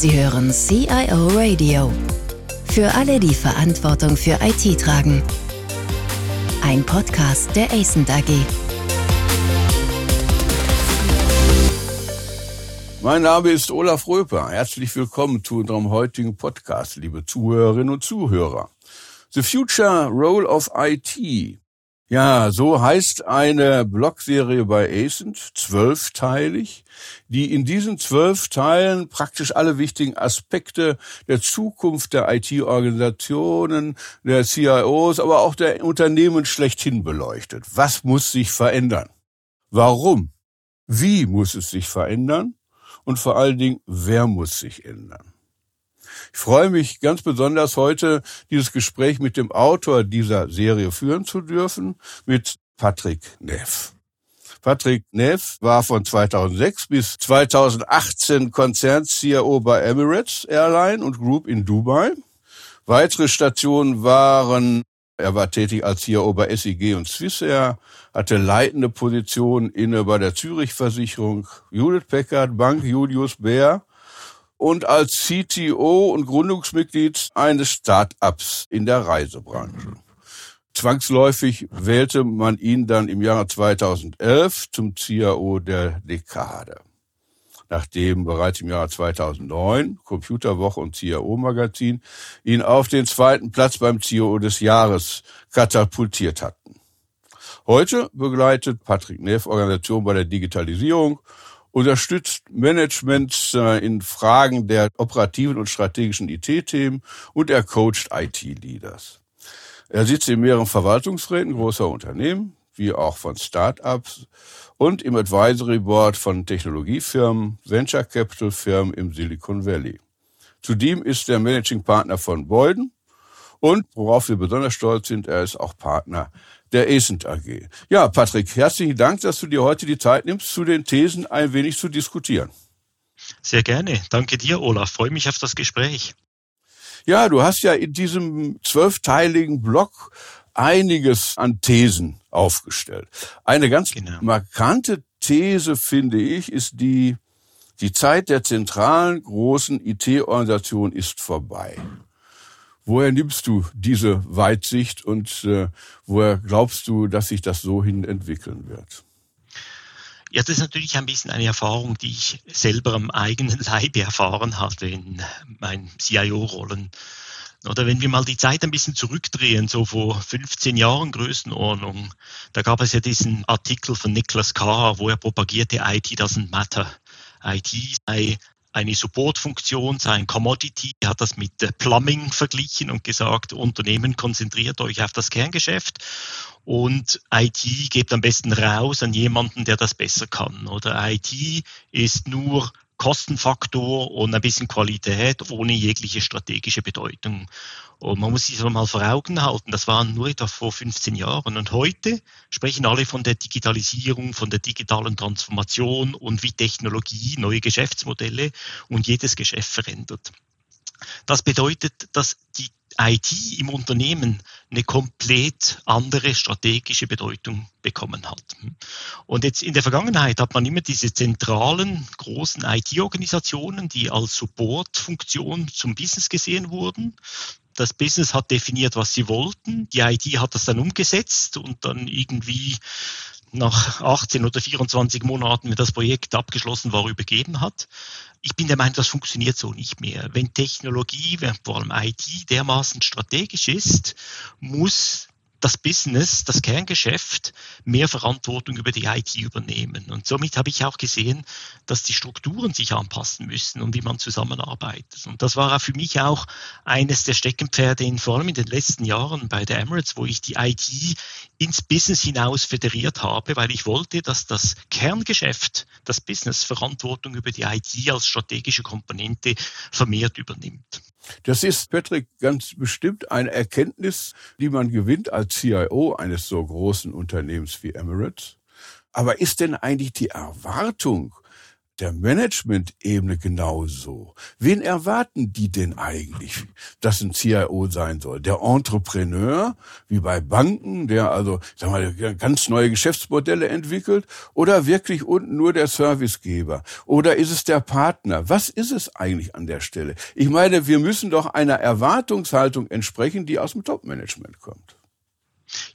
Sie hören CIO Radio. Für alle, die Verantwortung für IT tragen. Ein Podcast der ACENT AG. Mein Name ist Olaf Röper. Herzlich willkommen zu unserem heutigen Podcast, liebe Zuhörerinnen und Zuhörer. The Future Role of IT. Ja, so heißt eine Blogserie bei ACENT, zwölfteilig, die in diesen zwölf Teilen praktisch alle wichtigen Aspekte der Zukunft der IT-Organisationen, der CIOs, aber auch der Unternehmen schlechthin beleuchtet. Was muss sich verändern? Warum? Wie muss es sich verändern? Und vor allen Dingen, wer muss sich ändern? Ich freue mich ganz besonders heute, dieses Gespräch mit dem Autor dieser Serie führen zu dürfen, mit Patrick Neff. Patrick Neff war von 2006 bis 2018 Konzern-CIO bei Emirates Airline und Group in Dubai. Weitere Stationen waren, er war tätig als CIO bei SIG und Swissair, hatte leitende Positionen inne bei der Zürich Versicherung, Judith Packard, Bank Julius Baer und als CTO und Gründungsmitglied eines Start-ups in der Reisebranche. Zwangsläufig wählte man ihn dann im Jahre 2011 zum CIO der Dekade. Nachdem bereits im Jahr 2009 Computerwoche und CIO Magazin ihn auf den zweiten Platz beim CIO des Jahres katapultiert hatten. Heute begleitet Patrick Neff Organisation bei der Digitalisierung unterstützt Management äh, in Fragen der operativen und strategischen IT-Themen und er coacht IT-Leaders. Er sitzt in mehreren Verwaltungsräten großer Unternehmen, wie auch von Start-ups und im Advisory Board von Technologiefirmen, Venture Capital Firmen im Silicon Valley. Zudem ist er Managing Partner von Boyden und, worauf wir besonders stolz sind, er ist auch Partner der Ascent AG. Ja, Patrick, herzlichen Dank, dass du dir heute die Zeit nimmst, zu den Thesen ein wenig zu diskutieren. Sehr gerne. Danke dir, Olaf. Freue mich auf das Gespräch. Ja, du hast ja in diesem zwölfteiligen Blog einiges an Thesen aufgestellt. Eine ganz genau. markante These, finde ich, ist die, die Zeit der zentralen großen IT-Organisation ist vorbei. Woher nimmst du diese Weitsicht und äh, woher glaubst du, dass sich das so hin entwickeln wird? Ja, das ist natürlich ein bisschen eine Erfahrung, die ich selber am eigenen Leibe erfahren hatte in meinen CIO-Rollen. Oder wenn wir mal die Zeit ein bisschen zurückdrehen, so vor 15 Jahren Größenordnung, da gab es ja diesen Artikel von Niklas Carr, wo er propagierte, IT doesn't matter. IT sei eine Supportfunktion sein Commodity. Hat das mit Plumbing verglichen und gesagt, Unternehmen konzentriert euch auf das Kerngeschäft und IT gebt am besten raus an jemanden, der das besser kann. Oder IT ist nur Kostenfaktor und ein bisschen Qualität ohne jegliche strategische Bedeutung. Und man muss sich das mal vor Augen halten, das waren nur etwa vor 15 Jahren. Und heute sprechen alle von der Digitalisierung, von der digitalen Transformation und wie Technologie neue Geschäftsmodelle und jedes Geschäft verändert. Das bedeutet, dass die IT im Unternehmen eine komplett andere strategische Bedeutung bekommen hat. Und jetzt in der Vergangenheit hat man immer diese zentralen großen IT-Organisationen, die als Supportfunktion zum Business gesehen wurden. Das Business hat definiert, was sie wollten. Die IT hat das dann umgesetzt und dann irgendwie nach 18 oder 24 Monaten, wenn das Projekt abgeschlossen war, übergeben hat. Ich bin der Meinung, das funktioniert so nicht mehr. Wenn Technologie, vor allem IT, dermaßen strategisch ist, muss das Business, das Kerngeschäft mehr Verantwortung über die IT übernehmen. Und somit habe ich auch gesehen, dass die Strukturen sich anpassen müssen und wie man zusammenarbeitet. Und das war für mich auch eines der Steckenpferde, in, vor allem in den letzten Jahren bei der Emirates, wo ich die IT ins Business hinaus federiert habe, weil ich wollte, dass das Kerngeschäft, das Business Verantwortung über die IT als strategische Komponente vermehrt übernimmt. Das ist, Patrick, ganz bestimmt eine Erkenntnis, die man gewinnt als CIO eines so großen Unternehmens wie Emirates. Aber ist denn eigentlich die Erwartung der Management-Ebene genauso. Wen erwarten die denn eigentlich, dass ein CIO sein soll? Der Entrepreneur, wie bei Banken, der also sag mal, ganz neue Geschäftsmodelle entwickelt, oder wirklich unten nur der Servicegeber? Oder ist es der Partner? Was ist es eigentlich an der Stelle? Ich meine, wir müssen doch einer Erwartungshaltung entsprechen, die aus dem Top-Management kommt.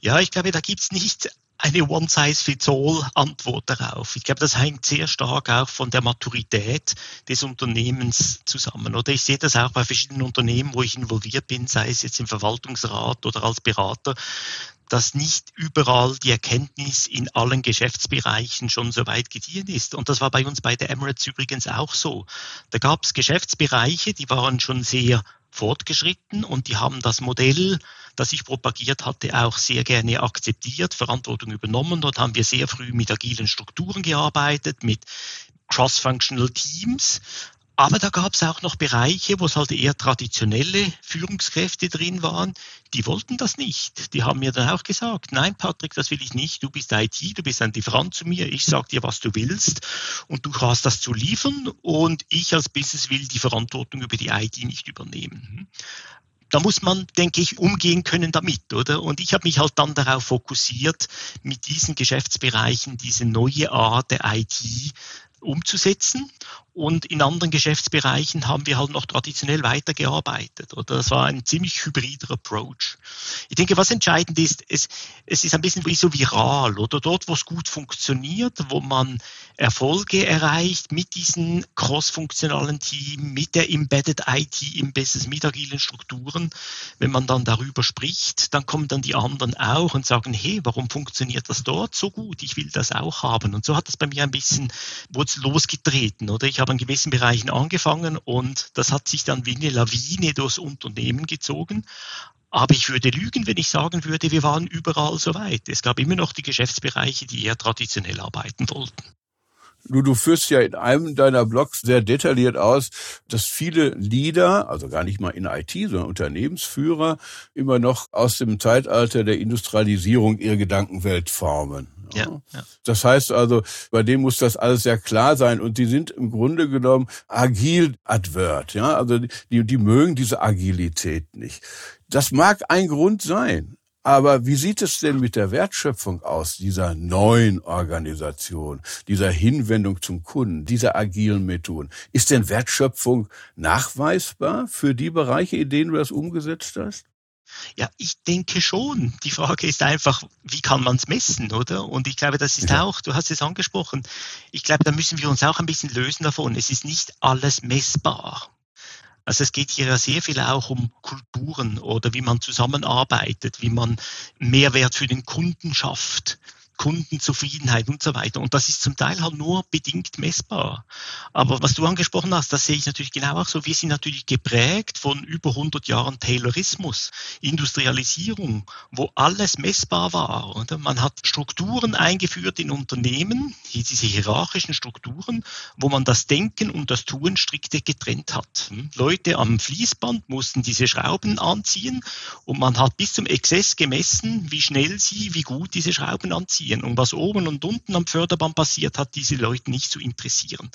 Ja, ich glaube, da gibt's nicht eine One-Size-Fits-All-Antwort darauf. Ich glaube, das hängt sehr stark auch von der Maturität des Unternehmens zusammen. Oder ich sehe das auch bei verschiedenen Unternehmen, wo ich involviert bin, sei es jetzt im Verwaltungsrat oder als Berater, dass nicht überall die Erkenntnis in allen Geschäftsbereichen schon so weit gediehen ist. Und das war bei uns bei der Emirates übrigens auch so. Da gab es Geschäftsbereiche, die waren schon sehr fortgeschritten und die haben das Modell, das ich propagiert hatte, auch sehr gerne akzeptiert, Verantwortung übernommen. Dort haben wir sehr früh mit agilen Strukturen gearbeitet, mit Cross-Functional Teams, aber da gab es auch noch Bereiche, wo es halt eher traditionelle Führungskräfte drin waren, die wollten das nicht. Die haben mir dann auch gesagt, nein Patrick, das will ich nicht, du bist IT, du bist ein Lieferant zu mir, ich sag dir, was du willst. Und du hast das zu liefern. Und ich als Business will die Verantwortung über die IT nicht übernehmen da muss man, denke ich, umgehen können damit, oder? Und ich habe mich halt dann darauf fokussiert, mit diesen Geschäftsbereichen diese neue Art der IT umzusetzen. Und in anderen Geschäftsbereichen haben wir halt noch traditionell weitergearbeitet. Oder das war ein ziemlich hybrider Approach. Ich denke, was entscheidend ist, es, es ist ein bisschen wie so viral oder dort, wo es gut funktioniert, wo man Erfolge erreicht mit diesen cross-funktionalen Team, mit der Embedded IT im Business, mit agilen Strukturen. Wenn man dann darüber spricht, dann kommen dann die anderen auch und sagen, hey, warum funktioniert das dort so gut? Ich will das auch haben. Und so hat es bei mir ein bisschen, wurde losgetreten, oder? Ich habe in gewissen Bereichen angefangen und das hat sich dann wie eine Lawine durchs Unternehmen gezogen. Aber ich würde lügen, wenn ich sagen würde, wir waren überall so weit. Es gab immer noch die Geschäftsbereiche, die eher traditionell arbeiten wollten. Du, du führst ja in einem deiner Blogs sehr detailliert aus, dass viele Leader, also gar nicht mal in IT, sondern Unternehmensführer, immer noch aus dem Zeitalter der Industrialisierung ihre Gedankenwelt formen. Ja, ja. Das heißt also, bei denen muss das alles sehr klar sein und die sind im Grunde genommen agil advert, ja, also die, die mögen diese Agilität nicht. Das mag ein Grund sein. Aber wie sieht es denn mit der Wertschöpfung aus, dieser neuen Organisation, dieser Hinwendung zum Kunden, dieser agilen Methoden? Ist denn Wertschöpfung nachweisbar für die Bereiche, in denen du das umgesetzt hast? Ja, ich denke schon. Die Frage ist einfach, wie kann man es messen, oder? Und ich glaube, das ist ja. auch, du hast es angesprochen, ich glaube, da müssen wir uns auch ein bisschen lösen davon. Es ist nicht alles messbar. Also es geht hier ja sehr viel auch um Kulturen oder wie man zusammenarbeitet, wie man Mehrwert für den Kunden schafft. Kundenzufriedenheit und so weiter. Und das ist zum Teil halt nur bedingt messbar. Aber was du angesprochen hast, das sehe ich natürlich genau auch so. Wir sind natürlich geprägt von über 100 Jahren Taylorismus, Industrialisierung, wo alles messbar war. Oder? Man hat Strukturen eingeführt in Unternehmen, diese hierarchischen Strukturen, wo man das Denken und das Tun strikte getrennt hat. Hm? Leute am Fließband mussten diese Schrauben anziehen und man hat bis zum Exzess gemessen, wie schnell sie, wie gut diese Schrauben anziehen interessieren. Und was oben und unten am Förderband passiert, hat diese Leute nicht zu interessieren.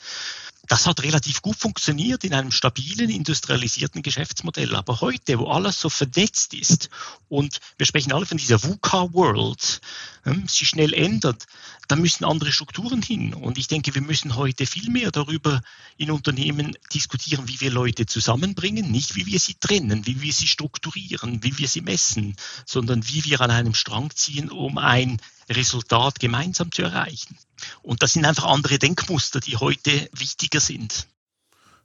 Das hat relativ gut funktioniert in einem stabilen, industrialisierten Geschäftsmodell. Aber heute, wo alles so vernetzt ist und wir sprechen alle von dieser VUCA-World, hm, sich schnell ändert, da müssen andere Strukturen hin. Und ich denke, wir müssen heute viel mehr darüber in Unternehmen diskutieren, wie wir Leute zusammenbringen, nicht wie wir sie trennen, wie wir sie strukturieren, wie wir sie messen, sondern wie wir an einem Strang ziehen, um ein Resultat gemeinsam zu erreichen. Und das sind einfach andere Denkmuster, die heute wichtiger sind.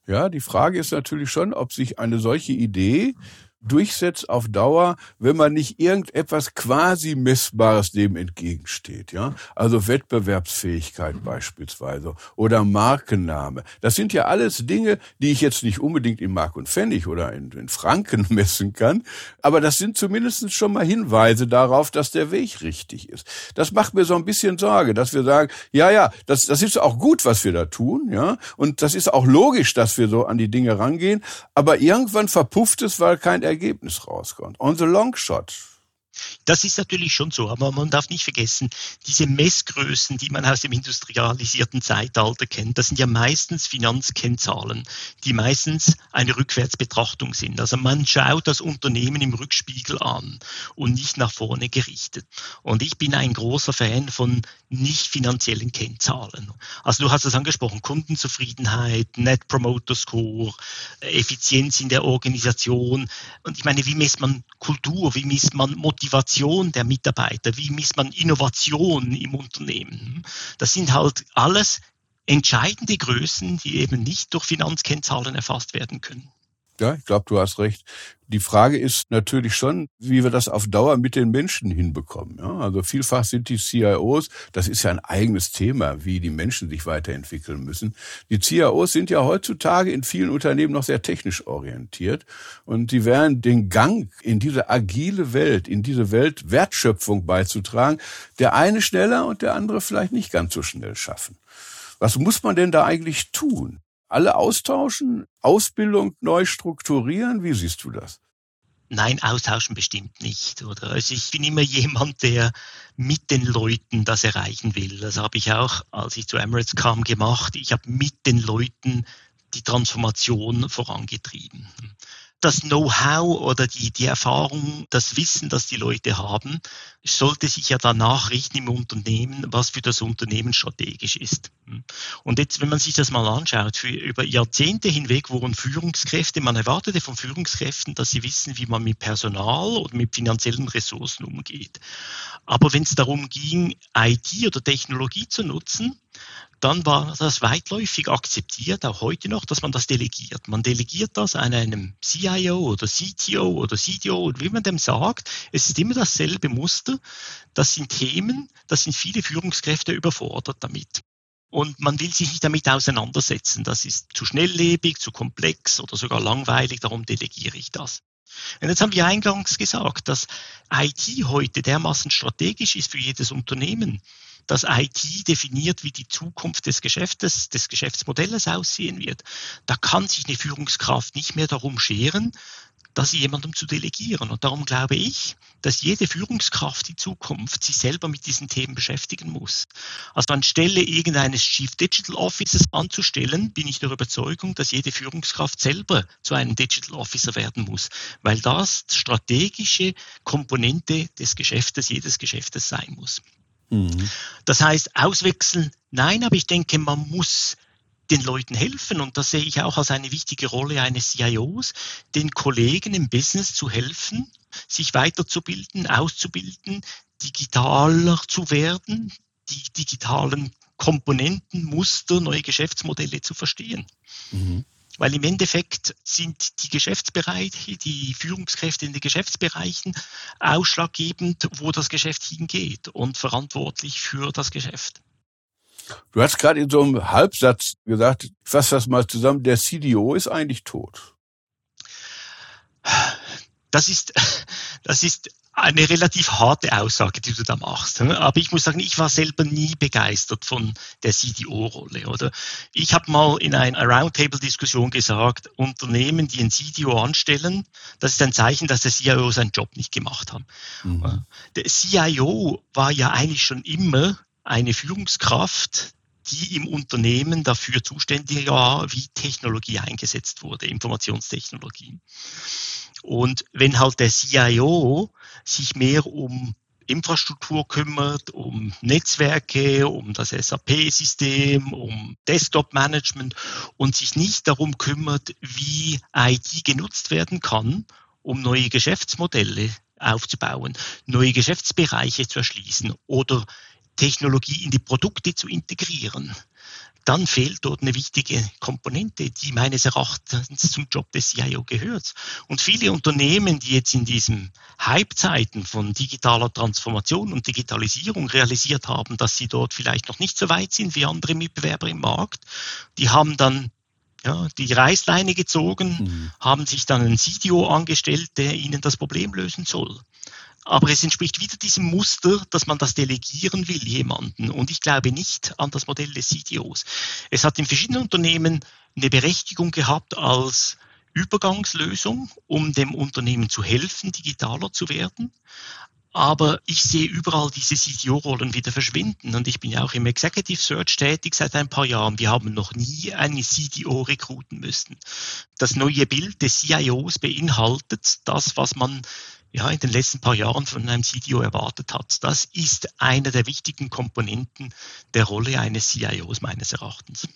Ja, die Frage ist natürlich schon, ob sich eine solche Idee durchsetzt auf Dauer, wenn man nicht irgendetwas quasi Messbares dem entgegensteht, ja. Also Wettbewerbsfähigkeit beispielsweise oder Markenname. Das sind ja alles Dinge, die ich jetzt nicht unbedingt in Mark und Pfennig oder in, in Franken messen kann, aber das sind zumindest schon mal Hinweise darauf, dass der Weg richtig ist. Das macht mir so ein bisschen Sorge, dass wir sagen, ja, ja, das, das ist auch gut, was wir da tun, ja, und das ist auch logisch, dass wir so an die Dinge rangehen, aber irgendwann verpufft es, weil kein Ergebnis rauskommt. On the long shot. Das ist natürlich schon so, aber man darf nicht vergessen, diese Messgrößen, die man aus dem industrialisierten Zeitalter kennt, das sind ja meistens Finanzkennzahlen, die meistens eine Rückwärtsbetrachtung sind. Also man schaut das Unternehmen im Rückspiegel an und nicht nach vorne gerichtet. Und ich bin ein großer Fan von nicht finanziellen Kennzahlen. Also du hast es angesprochen, Kundenzufriedenheit, Net Promoter Score, Effizienz in der Organisation. Und ich meine, wie misst man Kultur, wie misst man Motivation der Mitarbeiter, wie misst man Innovation im Unternehmen. Das sind halt alles entscheidende Größen, die eben nicht durch Finanzkennzahlen erfasst werden können. Ja, ich glaube, du hast recht. Die Frage ist natürlich schon, wie wir das auf Dauer mit den Menschen hinbekommen. Ja, also vielfach sind die CIOs, das ist ja ein eigenes Thema, wie die Menschen sich weiterentwickeln müssen. Die CIOs sind ja heutzutage in vielen Unternehmen noch sehr technisch orientiert und sie werden den Gang in diese agile Welt, in diese Welt Wertschöpfung beizutragen, der eine schneller und der andere vielleicht nicht ganz so schnell schaffen. Was muss man denn da eigentlich tun? Alle austauschen, Ausbildung neu strukturieren? Wie siehst du das? Nein, austauschen bestimmt nicht. Oder? Also ich bin immer jemand, der mit den Leuten das erreichen will. Das habe ich auch, als ich zu Emirates kam, gemacht. Ich habe mit den Leuten die Transformation vorangetrieben das Know-how oder die, die Erfahrung, das Wissen, das die Leute haben, sollte sich ja danach richten im Unternehmen, was für das Unternehmen strategisch ist. Und jetzt, wenn man sich das mal anschaut, für über Jahrzehnte hinweg wurden Führungskräfte, man erwartete von Führungskräften, dass sie wissen, wie man mit Personal oder mit finanziellen Ressourcen umgeht. Aber wenn es darum ging, IT oder Technologie zu nutzen, dann war das weitläufig akzeptiert, auch heute noch, dass man das delegiert. Man delegiert das an einem CIO oder CTO oder CDO oder wie man dem sagt. Es ist immer dasselbe Muster. Das sind Themen, das sind viele Führungskräfte überfordert damit. Und man will sich nicht damit auseinandersetzen. Das ist zu schnelllebig, zu komplex oder sogar langweilig, darum delegiere ich das. Und jetzt haben wir eingangs gesagt, dass IT heute dermaßen strategisch ist für jedes Unternehmen, dass IT definiert, wie die Zukunft des Geschäftes, des Geschäftsmodells aussehen wird. Da kann sich eine Führungskraft nicht mehr darum scheren, das jemandem zu delegieren. Und darum glaube ich, dass jede Führungskraft in Zukunft sich selber mit diesen Themen beschäftigen muss. Also anstelle irgendeines Chief Digital Officers anzustellen, bin ich der Überzeugung, dass jede Führungskraft selber zu einem Digital Officer werden muss, weil das strategische Komponente des Geschäftes, jedes Geschäftes sein muss. Mhm. Das heißt, auswechseln, nein, aber ich denke, man muss den Leuten helfen und das sehe ich auch als eine wichtige Rolle eines CIOs, den Kollegen im Business zu helfen, sich weiterzubilden, auszubilden, digitaler zu werden, die digitalen Komponenten, Muster, neue Geschäftsmodelle zu verstehen. Mhm. Weil im Endeffekt sind die Geschäftsbereiche, die Führungskräfte in den Geschäftsbereichen ausschlaggebend, wo das Geschäft hingeht und verantwortlich für das Geschäft. Du hast gerade in so einem Halbsatz gesagt, ich fasse das mal zusammen, der CDO ist eigentlich tot. Das ist, das ist eine relativ harte Aussage, die du da machst. Aber ich muss sagen, ich war selber nie begeistert von der CDO-Rolle. Oder ich habe mal in einer Roundtable-Diskussion gesagt, Unternehmen, die ein CDO anstellen, das ist ein Zeichen, dass der CIO seinen Job nicht gemacht hat. Mhm. Der CIO war ja eigentlich schon immer eine Führungskraft, die im Unternehmen dafür zuständig war, wie Technologie eingesetzt wurde, Informationstechnologie. Und wenn halt der CIO sich mehr um Infrastruktur kümmert, um Netzwerke, um das SAP-System, um Desktop-Management und sich nicht darum kümmert, wie IT genutzt werden kann, um neue Geschäftsmodelle aufzubauen, neue Geschäftsbereiche zu erschließen oder Technologie in die Produkte zu integrieren, dann fehlt dort eine wichtige Komponente, die meines Erachtens zum Job des CIO gehört. Und viele Unternehmen, die jetzt in diesen Hype-Zeiten von digitaler Transformation und Digitalisierung realisiert haben, dass sie dort vielleicht noch nicht so weit sind wie andere Mitbewerber im Markt, die haben dann ja, die Reißleine gezogen, mhm. haben sich dann einen CDO angestellt, der ihnen das Problem lösen soll. Aber es entspricht wieder diesem Muster, dass man das delegieren will, jemanden. Und ich glaube nicht an das Modell des CTOs. Es hat in verschiedenen Unternehmen eine Berechtigung gehabt als Übergangslösung, um dem Unternehmen zu helfen, digitaler zu werden. aber ich sehe überall diese CTO-Rollen wieder verschwinden. Und ich bin ja auch im Executive Search tätig seit ein paar Jahren. Wir haben noch nie eine CTO rekruten müssen. Das neue Bild des CIOs beinhaltet das, was man ja, in den letzten paar Jahren von einem CTO erwartet hat. Das ist einer der wichtigen Komponenten der Rolle eines CIOs meines Erachtens.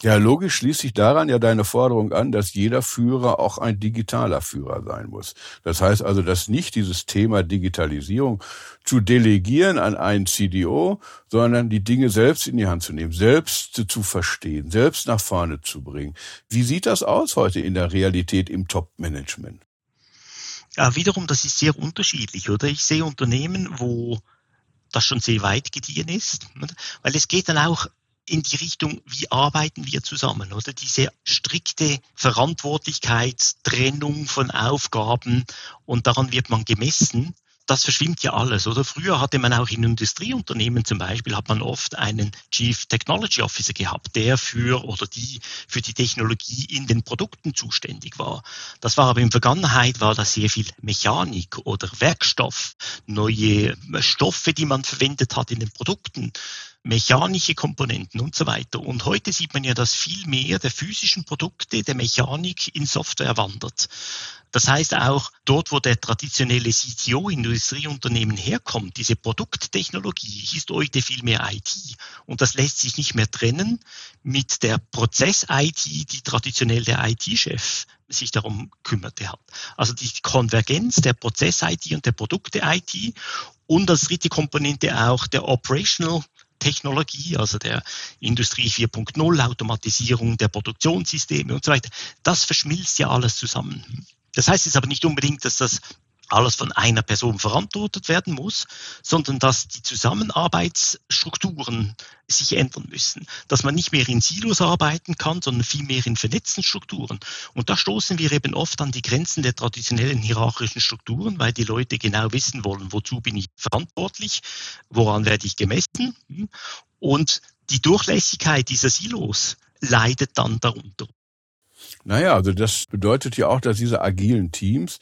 Ja, logisch schließt sich daran ja deine Forderung an, dass jeder Führer auch ein digitaler Führer sein muss. Das heißt also, dass nicht dieses Thema Digitalisierung zu delegieren an einen CDO, sondern die Dinge selbst in die Hand zu nehmen, selbst zu verstehen, selbst nach vorne zu bringen. Wie sieht das aus heute in der Realität im Top-Management? Ja, wiederum, das ist sehr unterschiedlich, oder? Ich sehe Unternehmen, wo das schon sehr weit gediehen ist, weil es geht dann auch in die Richtung, wie arbeiten wir zusammen, oder? Diese strikte Verantwortlichkeit, Trennung von Aufgaben und daran wird man gemessen das verschwimmt ja alles, oder? Früher hatte man auch in Industrieunternehmen zum Beispiel, hat man oft einen Chief Technology Officer gehabt, der für oder die für die Technologie in den Produkten zuständig war. Das war aber in Vergangenheit war das sehr viel Mechanik oder Werkstoff, neue Stoffe, die man verwendet hat in den Produkten mechanische Komponenten und so weiter. Und heute sieht man ja, dass viel mehr der physischen Produkte der Mechanik in Software wandert. Das heißt auch dort, wo der traditionelle CTO Industrieunternehmen herkommt, diese Produkttechnologie ist heute viel mehr IT. Und das lässt sich nicht mehr trennen mit der Prozess-IT, die traditionell der IT-Chef sich darum kümmerte hat. Also die Konvergenz der Prozess-IT und der Produkte-IT und als dritte Komponente auch der Operational Technologie, also der Industrie 4.0, Automatisierung der Produktionssysteme und so weiter, das verschmilzt ja alles zusammen. Das heißt jetzt aber nicht unbedingt, dass das alles von einer Person verantwortet werden muss, sondern dass die Zusammenarbeitsstrukturen sich ändern müssen, dass man nicht mehr in Silos arbeiten kann, sondern vielmehr in vernetzten Strukturen. Und da stoßen wir eben oft an die Grenzen der traditionellen hierarchischen Strukturen, weil die Leute genau wissen wollen, wozu bin ich verantwortlich, woran werde ich gemessen und die Durchlässigkeit dieser Silos leidet dann darunter. Naja, also das bedeutet ja auch, dass diese agilen Teams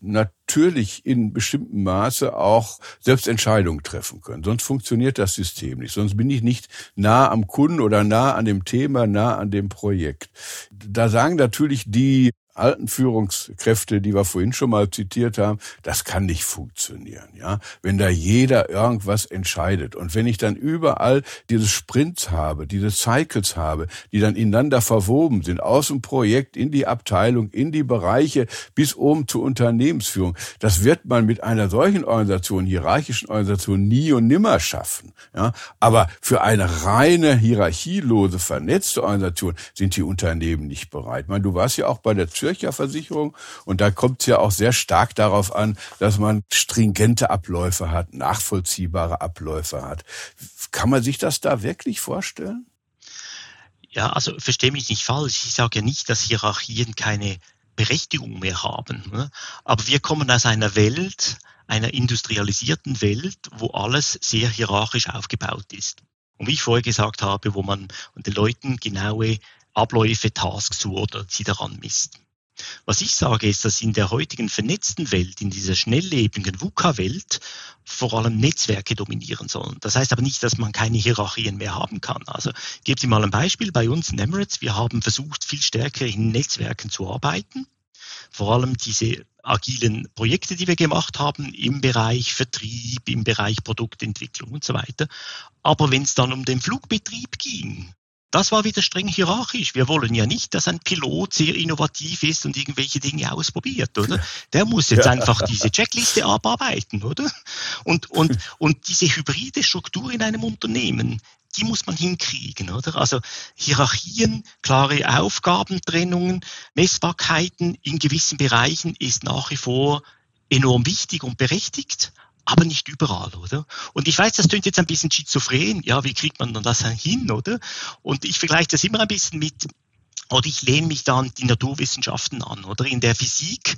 natürlich in bestimmtem Maße auch selbst Entscheidungen treffen können. Sonst funktioniert das System nicht. Sonst bin ich nicht nah am Kunden oder nah an dem Thema, nah an dem Projekt. Da sagen natürlich die alten Führungskräfte, die wir vorhin schon mal zitiert haben, das kann nicht funktionieren, ja. Wenn da jeder irgendwas entscheidet und wenn ich dann überall diese Sprints habe, diese Cycles habe, die dann ineinander verwoben sind, aus dem Projekt in die Abteilung, in die Bereiche bis oben zur Unternehmensführung, das wird man mit einer solchen Organisation, hierarchischen Organisation nie und nimmer schaffen, ja. Aber für eine reine hierarchielose, vernetzte Organisation sind die Unternehmen nicht bereit. Ich meine, du warst ja auch bei der Zürcher Versicherung. Und da kommt es ja auch sehr stark darauf an, dass man stringente Abläufe hat, nachvollziehbare Abläufe hat. Kann man sich das da wirklich vorstellen? Ja, also verstehe mich nicht falsch. Ich sage ja nicht, dass Hierarchien keine Berechtigung mehr haben. Ne? Aber wir kommen aus einer Welt, einer industrialisierten Welt, wo alles sehr hierarchisch aufgebaut ist. Und wie ich vorher gesagt habe, wo man den Leuten genaue Abläufe, Tasks zu oder sie daran misst. Was ich sage, ist, dass in der heutigen vernetzten Welt, in dieser schnelllebigen VUCA-Welt, vor allem Netzwerke dominieren sollen. Das heißt aber nicht, dass man keine Hierarchien mehr haben kann. Also gebe Sie mal ein Beispiel. Bei uns in Emirates, wir haben versucht, viel stärker in Netzwerken zu arbeiten. Vor allem diese agilen Projekte, die wir gemacht haben im Bereich Vertrieb, im Bereich Produktentwicklung und so weiter. Aber wenn es dann um den Flugbetrieb ging, das war wieder streng hierarchisch. Wir wollen ja nicht, dass ein Pilot sehr innovativ ist und irgendwelche Dinge ausprobiert, oder? Der muss jetzt ja. einfach diese Checkliste abarbeiten, oder? Und, und, und diese hybride Struktur in einem Unternehmen, die muss man hinkriegen, oder? Also Hierarchien, klare Aufgabentrennungen, Messbarkeiten in gewissen Bereichen ist nach wie vor enorm wichtig und berechtigt aber nicht überall, oder? Und ich weiß, das klingt jetzt ein bisschen schizophren. Ja, wie kriegt man dann das hin, oder? Und ich vergleiche das immer ein bisschen mit, oder ich lehne mich da an die Naturwissenschaften an, oder? In der Physik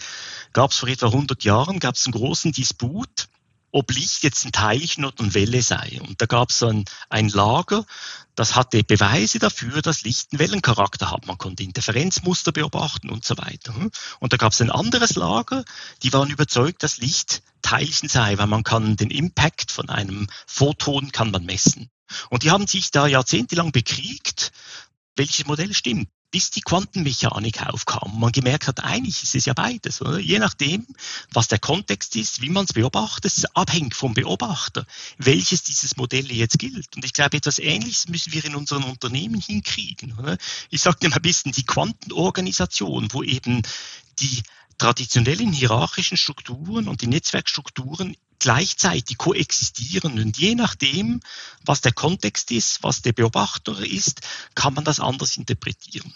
gab es vor etwa 100 Jahren, gab es einen großen Disput, ob Licht jetzt ein Teilchen oder eine Welle sei. Und da gab es ein, ein Lager, das hatte Beweise dafür, dass Licht einen Wellencharakter hat. Man konnte Interferenzmuster beobachten und so weiter. Und da gab es ein anderes Lager, die waren überzeugt, dass Licht Teilchen sei, weil man kann den Impact von einem Photon kann man messen. Und die haben sich da jahrzehntelang bekriegt, welches Modell stimmt bis die Quantenmechanik aufkam. Man gemerkt hat, eigentlich ist es ja beides. Oder? Je nachdem, was der Kontext ist, wie man es beobachtet, ist abhängig vom Beobachter, welches dieses Modell jetzt gilt. Und ich glaube, etwas Ähnliches müssen wir in unseren Unternehmen hinkriegen. Oder? Ich sage mal ein bisschen die Quantenorganisation, wo eben die traditionellen hierarchischen Strukturen und die Netzwerkstrukturen gleichzeitig koexistieren. Und je nachdem, was der Kontext ist, was der Beobachter ist, kann man das anders interpretieren.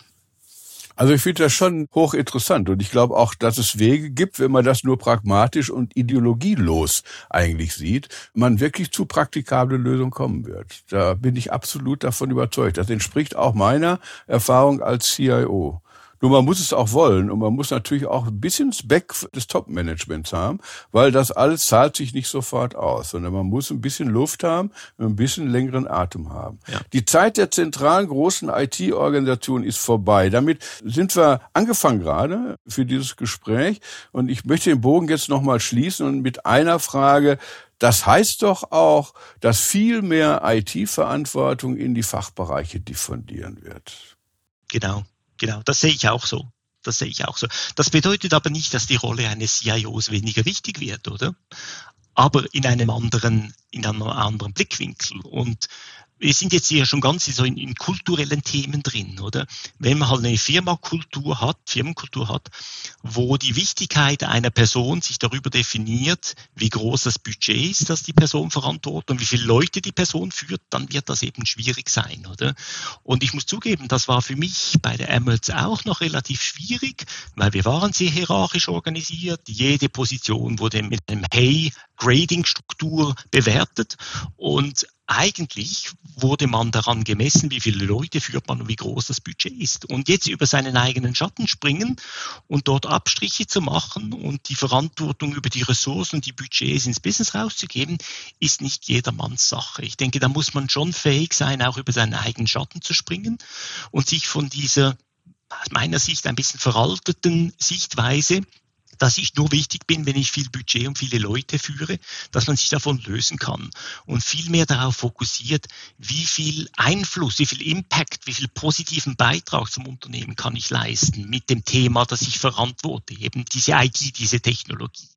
Also ich finde das schon hochinteressant und ich glaube auch, dass es Wege gibt, wenn man das nur pragmatisch und ideologielos eigentlich sieht, man wirklich zu praktikablen Lösungen kommen wird. Da bin ich absolut davon überzeugt. Das entspricht auch meiner Erfahrung als CIO. Nur man muss es auch wollen und man muss natürlich auch ein bisschen Speck des Top-Managements haben, weil das alles zahlt sich nicht sofort aus, sondern man muss ein bisschen Luft haben, und ein bisschen längeren Atem haben. Ja. Die Zeit der zentralen großen IT-Organisation ist vorbei. Damit sind wir angefangen gerade für dieses Gespräch und ich möchte den Bogen jetzt nochmal schließen und mit einer Frage, das heißt doch auch, dass viel mehr IT-Verantwortung in die Fachbereiche diffundieren wird. Genau. Genau, das sehe ich auch so. Das sehe ich auch so. Das bedeutet aber nicht, dass die Rolle eines CIOs weniger wichtig wird, oder? Aber in einem anderen, in einem anderen Blickwinkel. Und wir sind jetzt hier schon ganz so in, in, kulturellen Themen drin, oder? Wenn man halt eine Firmakultur hat, Firmenkultur hat, wo die Wichtigkeit einer Person sich darüber definiert, wie groß das Budget ist, das die Person verantwortet und wie viele Leute die Person führt, dann wird das eben schwierig sein, oder? Und ich muss zugeben, das war für mich bei der Emirates auch noch relativ schwierig, weil wir waren sehr hierarchisch organisiert. Jede Position wurde mit einem Hey Grading-Struktur bewertet und eigentlich wurde man daran gemessen, wie viele Leute führt man und wie groß das Budget ist. Und jetzt über seinen eigenen Schatten springen und dort Abstriche zu machen und die Verantwortung über die Ressourcen und die Budgets ins Business rauszugeben, ist nicht jedermanns Sache. Ich denke, da muss man schon fähig sein, auch über seinen eigenen Schatten zu springen und sich von dieser aus meiner Sicht ein bisschen veralteten Sichtweise dass ich nur wichtig bin, wenn ich viel Budget und viele Leute führe, dass man sich davon lösen kann und viel mehr darauf fokussiert, wie viel Einfluss, wie viel Impact, wie viel positiven Beitrag zum Unternehmen kann ich leisten mit dem Thema, das ich verantworte, eben diese IT, diese Technologie.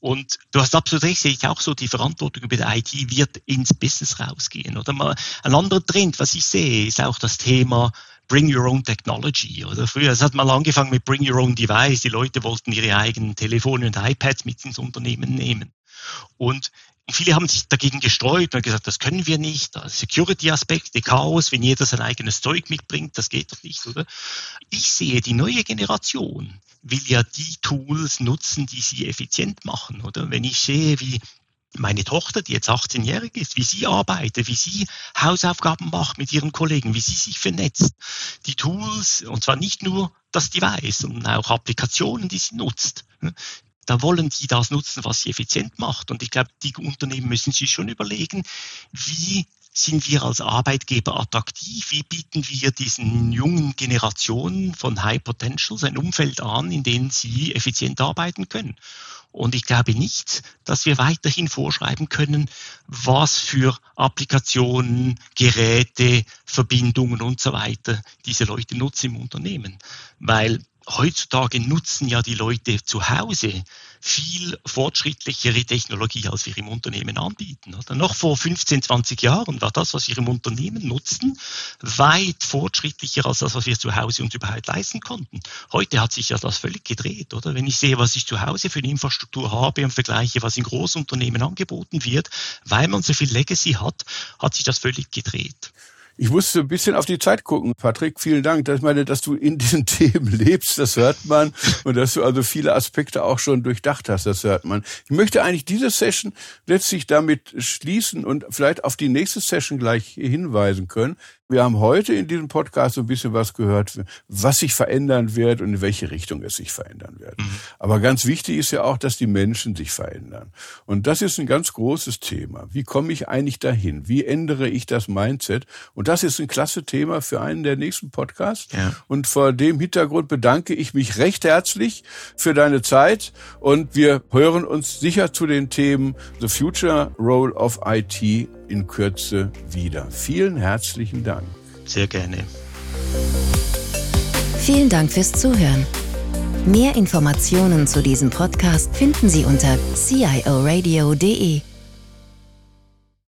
Und du hast absolut recht, sehe ich auch so, die Verantwortung über die IT wird ins Business rausgehen. Oder mal ein anderer Trend, was ich sehe, ist auch das Thema Bring Your Own Technology. Oder früher, es hat mal angefangen mit Bring Your Own Device. Die Leute wollten ihre eigenen Telefone und iPads mit ins Unternehmen nehmen. Und viele haben sich dagegen gestreut und gesagt, das können wir nicht. Security-Aspekte, Chaos, wenn jeder sein eigenes Zeug mitbringt, das geht doch nicht, oder? Ich sehe, die neue Generation will ja die Tools nutzen, die sie effizient machen, oder? Wenn ich sehe, wie meine Tochter, die jetzt 18-jährig ist, wie sie arbeitet, wie sie Hausaufgaben macht mit ihren Kollegen, wie sie sich vernetzt. Die Tools, und zwar nicht nur das Device, sondern auch Applikationen, die sie nutzt. Da wollen die das nutzen, was sie effizient macht. Und ich glaube, die Unternehmen müssen sich schon überlegen, wie sind wir als Arbeitgeber attraktiv? Wie bieten wir diesen jungen Generationen von High Potentials ein Umfeld an, in dem sie effizient arbeiten können? Und ich glaube nicht, dass wir weiterhin vorschreiben können, was für Applikationen, Geräte, Verbindungen und so weiter diese Leute nutzen im Unternehmen. Weil heutzutage nutzen ja die Leute zu Hause viel fortschrittlichere Technologie, als wir im Unternehmen anbieten. Oder? Noch vor 15, 20 Jahren war das, was wir im Unternehmen nutzten, weit fortschrittlicher als das, was wir zu Hause uns überhaupt leisten konnten. Heute hat sich ja das völlig gedreht, oder? Wenn ich sehe, was ich zu Hause für eine Infrastruktur habe und vergleiche, was in Großunternehmen angeboten wird, weil man so viel Legacy hat, hat sich das völlig gedreht. Ich musste ein bisschen auf die Zeit gucken. Patrick, vielen Dank. Ich meine, dass du in diesen Themen lebst, das hört man. Und dass du also viele Aspekte auch schon durchdacht hast, das hört man. Ich möchte eigentlich diese Session letztlich damit schließen und vielleicht auf die nächste Session gleich hinweisen können. Wir haben heute in diesem Podcast so ein bisschen was gehört, was sich verändern wird und in welche Richtung es sich verändern wird. Mhm. Aber ganz wichtig ist ja auch, dass die Menschen sich verändern. Und das ist ein ganz großes Thema. Wie komme ich eigentlich dahin? Wie ändere ich das Mindset? Und das ist ein klasse Thema für einen der nächsten Podcasts. Ja. Und vor dem Hintergrund bedanke ich mich recht herzlich für deine Zeit und wir hören uns sicher zu den Themen The Future Role of IT in Kürze wieder. Vielen herzlichen Dank. Sehr gerne. Vielen Dank fürs Zuhören. Mehr Informationen zu diesem Podcast finden Sie unter cioradio.de.